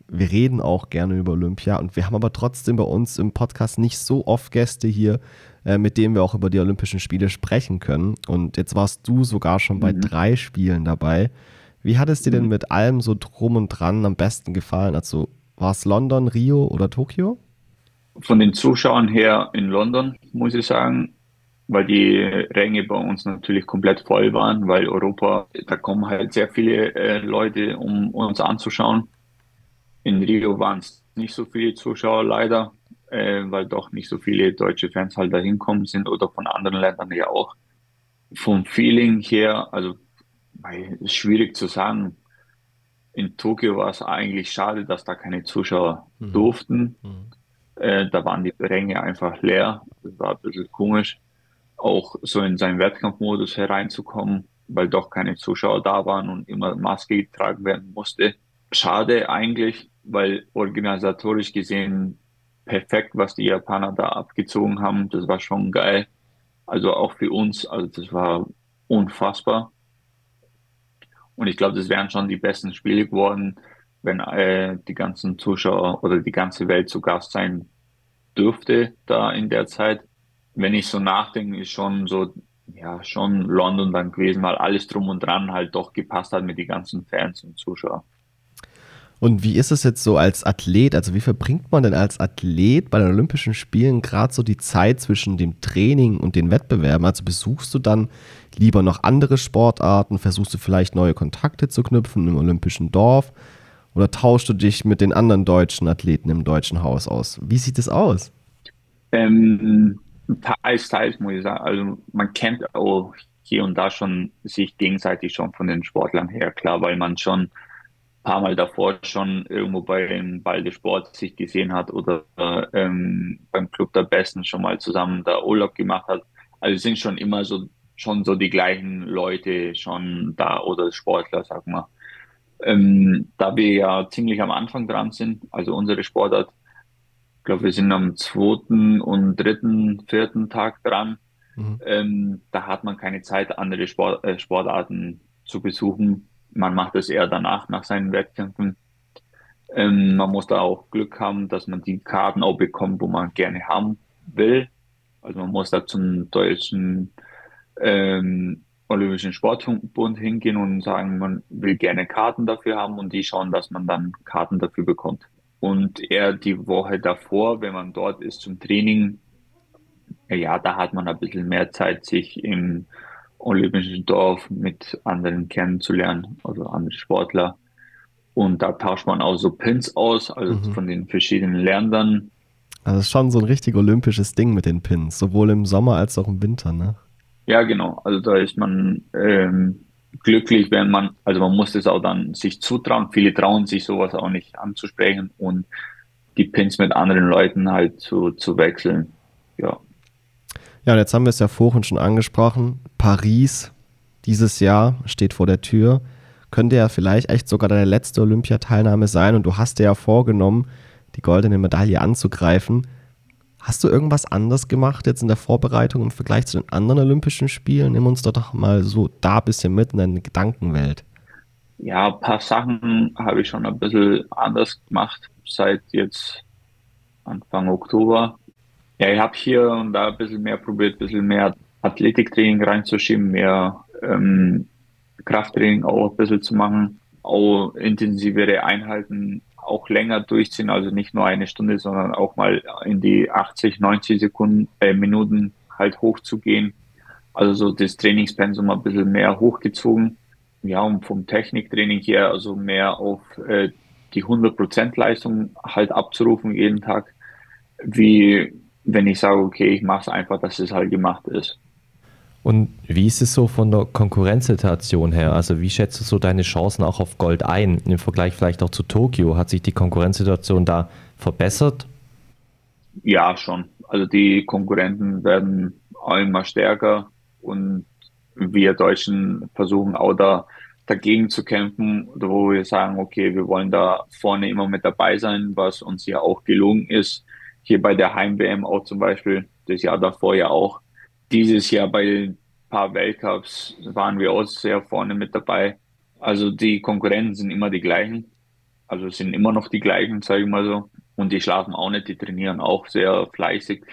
wir reden auch gerne über Olympia und wir haben aber trotzdem bei uns im Podcast nicht so oft Gäste hier, äh, mit denen wir auch über die Olympischen Spiele sprechen können. Und jetzt warst du sogar schon bei mhm. drei Spielen dabei. Wie hat es dir denn mhm. mit allem so drum und dran am besten gefallen? Also war es London, Rio oder Tokio? Von den Zuschauern her in London, muss ich sagen, weil die Ränge bei uns natürlich komplett voll waren, weil Europa, da kommen halt sehr viele äh, Leute, um uns anzuschauen. In Rio waren es nicht so viele Zuschauer leider, äh, weil doch nicht so viele deutsche Fans halt da hinkommen sind oder von anderen Ländern ja auch. Vom Feeling her, also ist schwierig zu sagen. In Tokio war es eigentlich schade, dass da keine Zuschauer mhm. durften. Mhm. Äh, da waren die Ränge einfach leer. Das war ein bisschen komisch, auch so in seinen Wettkampfmodus hereinzukommen, weil doch keine Zuschauer da waren und immer Maske getragen werden musste. Schade eigentlich, weil organisatorisch gesehen perfekt, was die Japaner da abgezogen haben. Das war schon geil. Also auch für uns, also das war unfassbar. Und ich glaube, das wären schon die besten Spiele geworden, wenn äh, die ganzen Zuschauer oder die ganze Welt zu Gast sein dürfte da in der Zeit. Wenn ich so nachdenke, ist schon so, ja, schon London dann gewesen, weil alles drum und dran halt doch gepasst hat mit den ganzen Fans und Zuschauern. Und wie ist es jetzt so als Athlet? Also wie verbringt man denn als Athlet bei den Olympischen Spielen gerade so die Zeit zwischen dem Training und den Wettbewerben? Also besuchst du dann lieber noch andere Sportarten? Versuchst du vielleicht neue Kontakte zu knüpfen im olympischen Dorf? Oder tauschst du dich mit den anderen deutschen Athleten im deutschen Haus aus? Wie sieht es aus? Ähm, teils, teils muss ich sagen. Also man kennt auch hier und da schon sich gegenseitig schon von den Sportlern her, klar, weil man schon paar Mal davor schon irgendwo beim Ball des Sports sich gesehen hat oder ähm, beim Club der Besten schon mal zusammen da Urlaub gemacht hat. Also sind schon immer so schon so die gleichen Leute schon da oder Sportler, sag mal. Ähm, da wir ja ziemlich am Anfang dran sind, also unsere Sportart, ich glaube, wir sind am zweiten und dritten, vierten Tag dran. Mhm. Ähm, da hat man keine Zeit, andere Sport, äh, Sportarten zu besuchen man macht es eher danach, nach seinen Wettkämpfen. Ähm, man muss da auch Glück haben, dass man die Karten auch bekommt, wo man gerne haben will. Also man muss da zum deutschen ähm, Olympischen Sportbund hingehen und sagen, man will gerne Karten dafür haben und die schauen, dass man dann Karten dafür bekommt. Und eher die Woche davor, wenn man dort ist zum Training, ja, da hat man ein bisschen mehr Zeit, sich im olympischen Dorf mit anderen kennenzulernen, also andere Sportler. Und da tauscht man auch so Pins aus, also mhm. von den verschiedenen Ländern. Also es ist schon so ein richtig olympisches Ding mit den Pins, sowohl im Sommer als auch im Winter, ne? Ja, genau. Also da ist man ähm, glücklich, wenn man, also man muss es auch dann sich zutrauen. Viele trauen sich sowas auch nicht anzusprechen und die Pins mit anderen Leuten halt zu, zu wechseln. Ja. Ja, und jetzt haben wir es ja vorhin schon angesprochen. Paris dieses Jahr steht vor der Tür. Könnte ja vielleicht echt sogar deine letzte Olympiateilnahme sein und du hast dir ja vorgenommen, die goldene Medaille anzugreifen. Hast du irgendwas anders gemacht jetzt in der Vorbereitung im Vergleich zu den anderen Olympischen Spielen? Nimm uns doch mal so da ein bisschen mit in deine Gedankenwelt. Ja, ein paar Sachen habe ich schon ein bisschen anders gemacht seit jetzt Anfang Oktober. Ja, ich habe hier und da ein bisschen mehr probiert, ein bisschen mehr Athletiktraining reinzuschieben, mehr ähm, Krafttraining auch ein bisschen zu machen, auch intensivere Einheiten auch länger durchziehen, also nicht nur eine Stunde, sondern auch mal in die 80, 90 Sekunden, äh, Minuten halt hochzugehen. Also so das Trainingspensum ein bisschen mehr hochgezogen. Ja, und vom Techniktraining her also mehr auf äh, die 100% Leistung halt abzurufen jeden Tag, wie wenn ich sage, okay, ich mache es einfach, dass es halt gemacht ist. Und wie ist es so von der Konkurrenzsituation her? Also wie schätzt du so deine Chancen auch auf Gold ein? Im Vergleich vielleicht auch zu Tokio. Hat sich die Konkurrenzsituation da verbessert? Ja, schon. Also die Konkurrenten werden auch immer stärker und wir Deutschen versuchen auch da dagegen zu kämpfen, wo wir sagen, okay, wir wollen da vorne immer mit dabei sein, was uns ja auch gelungen ist. Hier bei der Heim-WM auch zum Beispiel, das Jahr davor ja auch. Dieses Jahr bei ein paar Weltcups waren wir auch sehr vorne mit dabei. Also die Konkurrenten sind immer die gleichen. Also sind immer noch die gleichen, sage ich mal so. Und die schlafen auch nicht, die trainieren auch sehr fleißig.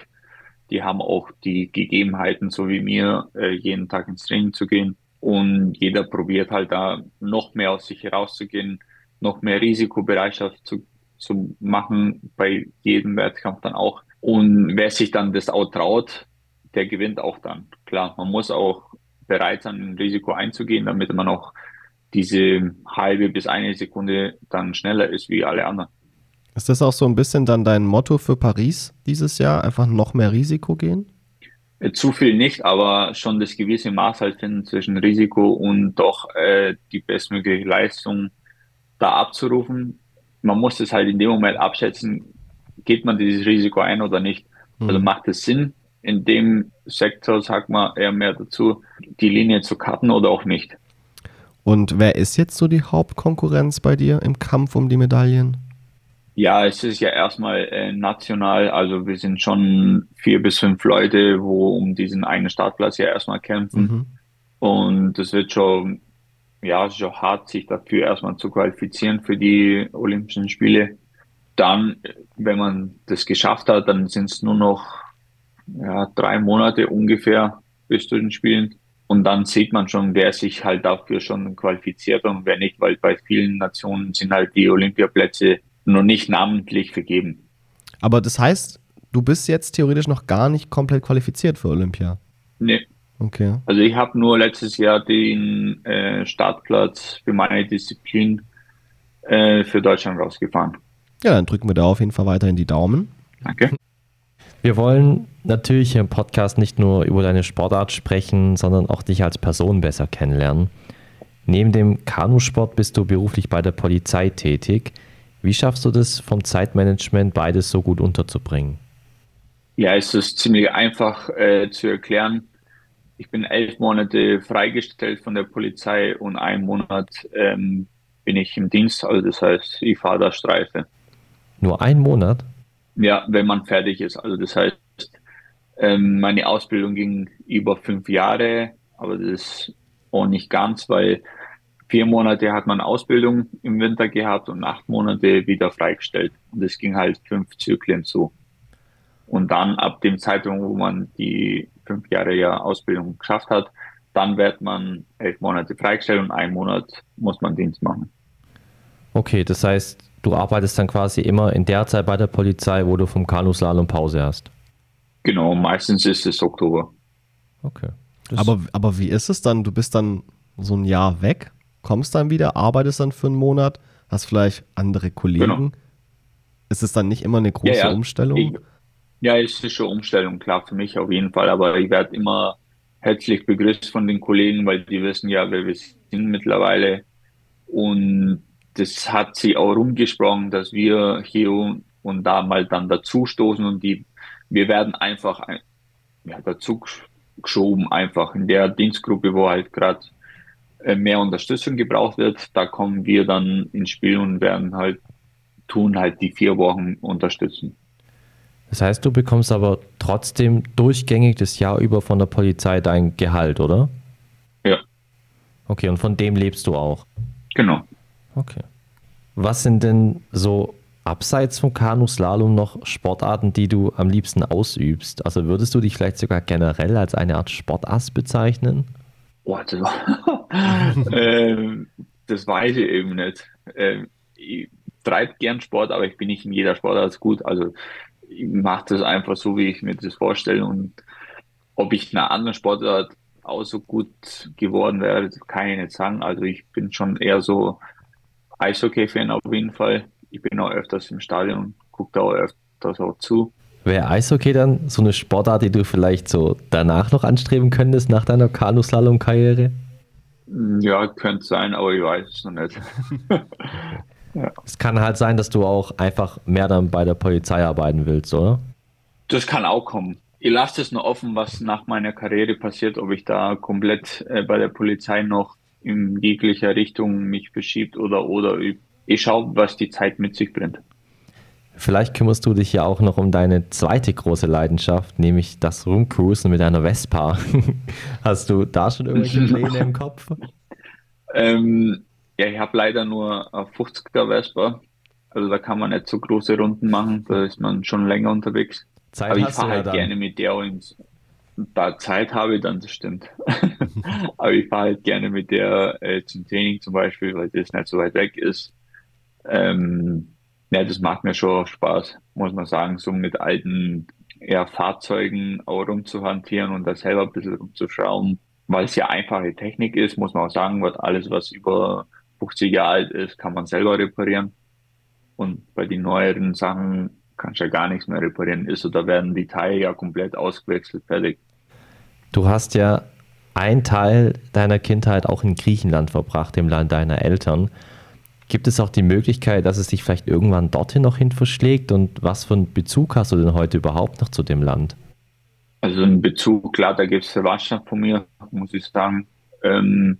Die haben auch die Gegebenheiten, so wie mir, äh, jeden Tag ins Training zu gehen. Und jeder probiert halt da noch mehr aus sich herauszugehen, noch mehr Risikobereitschaft zu, zu machen bei jedem Wettkampf dann auch. Und wer sich dann das auch traut, der gewinnt auch dann. Klar, man muss auch bereit sein, ein Risiko einzugehen, damit man auch diese halbe bis eine Sekunde dann schneller ist wie alle anderen. Ist das auch so ein bisschen dann dein Motto für Paris dieses Jahr? Einfach noch mehr Risiko gehen? Äh, zu viel nicht, aber schon das gewisse Maß halt finden zwischen Risiko und doch äh, die bestmögliche Leistung da abzurufen. Man muss es halt in dem Moment abschätzen, geht man dieses Risiko ein oder nicht. Mhm. Also macht es Sinn, in dem Sektor, sagt man eher mehr dazu, die Linie zu cutten oder auch nicht. Und wer ist jetzt so die Hauptkonkurrenz bei dir im Kampf um die Medaillen? Ja, es ist ja erstmal äh, national, also wir sind schon vier bis fünf Leute, wo um diesen einen Startplatz ja erstmal kämpfen. Mhm. Und es wird schon, ja, schon hart, sich dafür erstmal zu qualifizieren für die Olympischen Spiele. Dann, wenn man das geschafft hat, dann sind es nur noch ja, drei Monate ungefähr bis zu den Spielen. Und dann sieht man schon, wer sich halt dafür schon qualifiziert und wer nicht, weil bei vielen Nationen sind halt die Olympiaplätze noch nicht namentlich vergeben. Aber das heißt, du bist jetzt theoretisch noch gar nicht komplett qualifiziert für Olympia? Nee. Okay. Also ich habe nur letztes Jahr den äh, Startplatz für meine Disziplin äh, für Deutschland rausgefahren. Ja, dann drücken wir da auf jeden Fall weiterhin die Daumen. Danke. Wir wollen natürlich hier im Podcast nicht nur über deine Sportart sprechen, sondern auch dich als Person besser kennenlernen. Neben dem Kanusport bist du beruflich bei der Polizei tätig. Wie schaffst du das vom Zeitmanagement beides so gut unterzubringen? Ja, es ist ziemlich einfach äh, zu erklären. Ich bin elf Monate freigestellt von der Polizei und einen Monat ähm, bin ich im Dienst. Also das heißt, ich fahre da Streife. Nur einen Monat? Ja, wenn man fertig ist. Also das heißt, ähm, meine Ausbildung ging über fünf Jahre, aber das ist auch nicht ganz, weil vier Monate hat man Ausbildung im Winter gehabt und acht Monate wieder freigestellt. Und das ging halt fünf Zyklen zu. Und dann ab dem Zeitpunkt, wo man die fünf Jahre ja Ausbildung geschafft hat, dann wird man elf Monate freigestellt und einen Monat muss man Dienst machen. Okay, das heißt, du arbeitest dann quasi immer in der Zeit bei der Polizei, wo du vom Kanuslalom Pause hast. Genau, meistens ist es Oktober. Okay. aber, aber wie ist es dann? Du bist dann so ein Jahr weg, kommst dann wieder, arbeitest dann für einen Monat, hast vielleicht andere Kollegen. Genau. Ist es dann nicht immer eine große ja, ja. Umstellung? Ich, ja, es ist schon Umstellung, klar, für mich auf jeden Fall. Aber ich werde immer herzlich begrüßt von den Kollegen, weil die wissen ja, wer wir sind mittlerweile. Und das hat sie auch rumgesprochen, dass wir hier und da mal dann dazustoßen und die, wir werden einfach ja, dazu geschoben, einfach in der Dienstgruppe, wo halt gerade äh, mehr Unterstützung gebraucht wird. Da kommen wir dann ins Spiel und werden halt tun, halt die vier Wochen unterstützen. Das heißt, du bekommst aber trotzdem durchgängig das Jahr über von der Polizei dein Gehalt, oder? Ja. Okay, und von dem lebst du auch? Genau. Okay. Was sind denn so abseits vom Kanuslalom noch Sportarten, die du am liebsten ausübst? Also würdest du dich vielleicht sogar generell als eine Art Sportass bezeichnen? Oh, das, [laughs] ähm, das weiß ich eben nicht. Ähm, ich treibe gern Sport, aber ich bin nicht in jeder Sportart gut. Also ich mache das einfach so, wie ich mir das vorstelle. Und ob ich in einer anderen Sportart auch so gut geworden wäre, kann ich nicht sagen. Also ich bin schon eher so Eishockey-Fan auf jeden Fall. Ich bin auch öfters im Stadion und gucke da auch öfters auch zu. Wäre Eishockey dann so eine Sportart, die du vielleicht so danach noch anstreben könntest, nach deiner Kanuslalom-Karriere? Ja, könnte sein, aber ich weiß es noch nicht. [laughs] ja. Es kann halt sein, dass du auch einfach mehr dann bei der Polizei arbeiten willst, oder? Das kann auch kommen. ich lasse es nur offen, was nach meiner Karriere passiert, ob ich da komplett äh, bei der Polizei noch in jeglicher Richtung mich verschiebt oder oder ich, schaue, was die Zeit mit sich bringt. Vielleicht kümmerst du dich ja auch noch um deine zweite große Leidenschaft, nämlich das Rumcruisen mit einer Vespa. [laughs] Hast du da schon irgendwelche [laughs] Pläne im Kopf? Ähm, ja, ich habe leider nur eine 50er Vespa. Also da kann man nicht so große Runden machen, da ist man schon länger unterwegs. Zeit Aber ich fahre halt ja gerne mit der ins. Da Zeit habe dann, das stimmt. [laughs] Aber ich fahre halt gerne mit der äh, zum Training zum Beispiel, weil das nicht so weit weg ist. Ähm, ja, das macht mir schon Spaß, muss man sagen, so mit alten ja, Fahrzeugen auch rumzuhantieren und da selber ein bisschen rumzuschrauben, weil es ja einfache Technik ist, muss man auch sagen, wird alles, was über 50 Jahre alt ist, kann man selber reparieren. Und bei den neueren Sachen kannst ja gar nichts mehr reparieren. Ist oder werden die Teile ja komplett ausgewechselt, fertig. Du hast ja einen Teil deiner Kindheit auch in Griechenland verbracht, im Land deiner Eltern. Gibt es auch die Möglichkeit, dass es dich vielleicht irgendwann dorthin noch hin verschlägt? Und was für einen Bezug hast du denn heute überhaupt noch zu dem Land? Also einen Bezug, klar, da gibt es Verwandtschaft von mir, muss ich sagen. Ähm,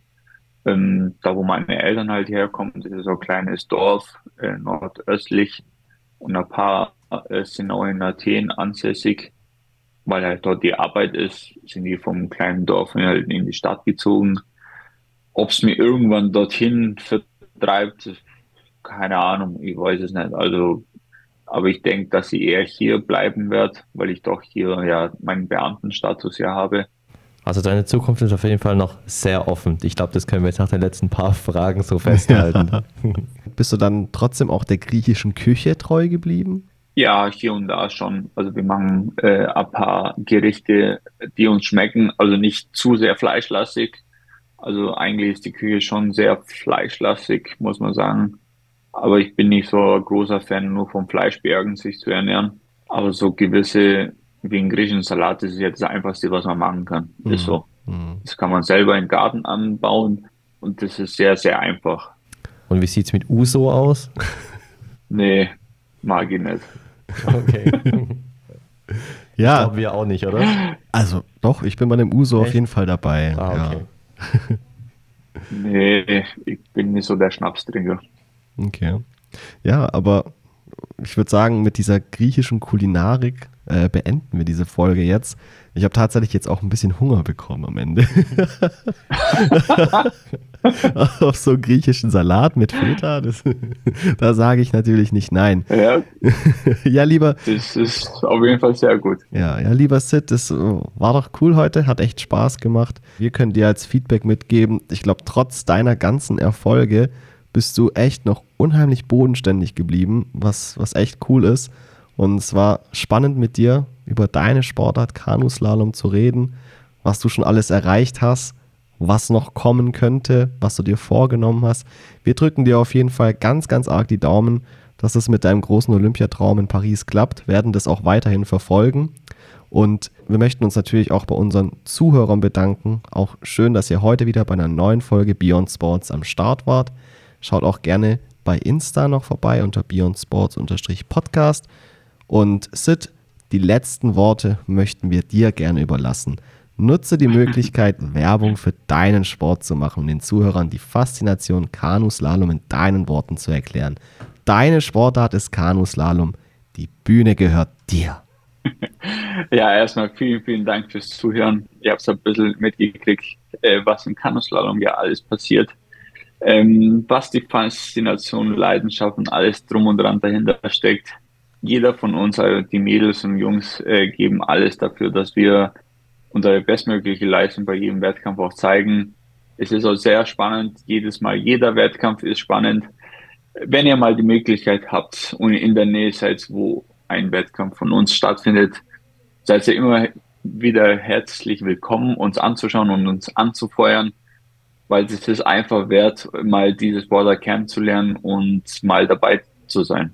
ähm, da, wo meine Eltern halt herkommen, das ist so ein kleines Dorf äh, nordöstlich und ein paar sind auch in Athen ansässig, weil halt dort die Arbeit ist, sind die vom kleinen Dorf halt in die Stadt gezogen. Ob es mir irgendwann dorthin treibt, keine Ahnung, ich weiß es nicht. Also, aber ich denke, dass sie eher hier bleiben wird, weil ich doch hier ja meinen Beamtenstatus ja habe. Also deine Zukunft ist auf jeden Fall noch sehr offen. Ich glaube, das können wir jetzt nach den letzten paar Fragen so festhalten. Ja. [laughs] Bist du dann trotzdem auch der griechischen Küche treu geblieben? Ja, hier und da schon. Also wir machen äh, ein paar Gerichte, die uns schmecken, also nicht zu sehr fleischlastig, also eigentlich ist die Küche schon sehr fleischlastig, muss man sagen. Aber ich bin nicht so ein großer Fan nur vom Fleischbergen, sich zu ernähren. Aber so gewisse, wie ein griechischen Salat, das ist jetzt das Einfachste, was man machen kann. Mhm. Ist so. Mhm. Das kann man selber im Garten anbauen und das ist sehr, sehr einfach. Und wie sieht es mit Uso aus? nee, mag ich nicht. Okay. ja. Glauben wir auch nicht, oder? Also, doch, ich bin bei dem Uso Echt? auf jeden Fall dabei. Ah, okay. Ja nee, ich bin nicht so der Schnapstrinker. Okay. Ja, aber ich würde sagen, mit dieser griechischen Kulinarik äh, beenden wir diese Folge jetzt. Ich habe tatsächlich jetzt auch ein bisschen Hunger bekommen am Ende. [laughs] [laughs] [laughs] Auf so einen griechischen Salat mit Feta, das, [laughs] da sage ich natürlich nicht nein. Ja. [laughs] ja, lieber. Das ist auf jeden Fall sehr gut. Ja, ja, lieber Sid, das war doch cool heute, hat echt Spaß gemacht. Wir können dir als Feedback mitgeben, ich glaube, trotz deiner ganzen Erfolge bist du echt noch unheimlich bodenständig geblieben, was, was echt cool ist. Und es war spannend mit dir über deine Sportart Kanuslalom zu reden, was du schon alles erreicht hast, was noch kommen könnte, was du dir vorgenommen hast. Wir drücken dir auf jeden Fall ganz, ganz arg die Daumen, dass es mit deinem großen Olympiatraum in Paris klappt, werden das auch weiterhin verfolgen. Und wir möchten uns natürlich auch bei unseren Zuhörern bedanken. Auch schön, dass ihr heute wieder bei einer neuen Folge Beyond Sports am Start wart. Schaut auch gerne bei Insta noch vorbei unter Beyond Sports-Podcast. Und Sid, die letzten Worte möchten wir dir gerne überlassen. Nutze die Möglichkeit, [laughs] Werbung für deinen Sport zu machen und den Zuhörern die Faszination Kanuslalom in deinen Worten zu erklären. Deine Sportart ist Kanuslalom. Die Bühne gehört dir. [laughs] Ja, erstmal vielen, vielen Dank fürs Zuhören. Ich habe es ein bisschen mitgekriegt, äh, was im Kanuslalom ja alles passiert. Ähm, was die Faszination, Leidenschaft und alles drum und dran dahinter steckt jeder von uns, also die Mädels und Jungs, äh, geben alles dafür, dass wir unsere bestmögliche Leistung bei jedem Wettkampf auch zeigen. Es ist auch sehr spannend, jedes Mal, jeder Wettkampf ist spannend. Wenn ihr mal die Möglichkeit habt und in der Nähe seid, wo ein Wettkampf von uns stattfindet, seid ihr immer wieder herzlich willkommen, uns anzuschauen und uns anzufeuern, weil es ist einfach wert, mal dieses Border kennenzulernen und mal dabei zu sein.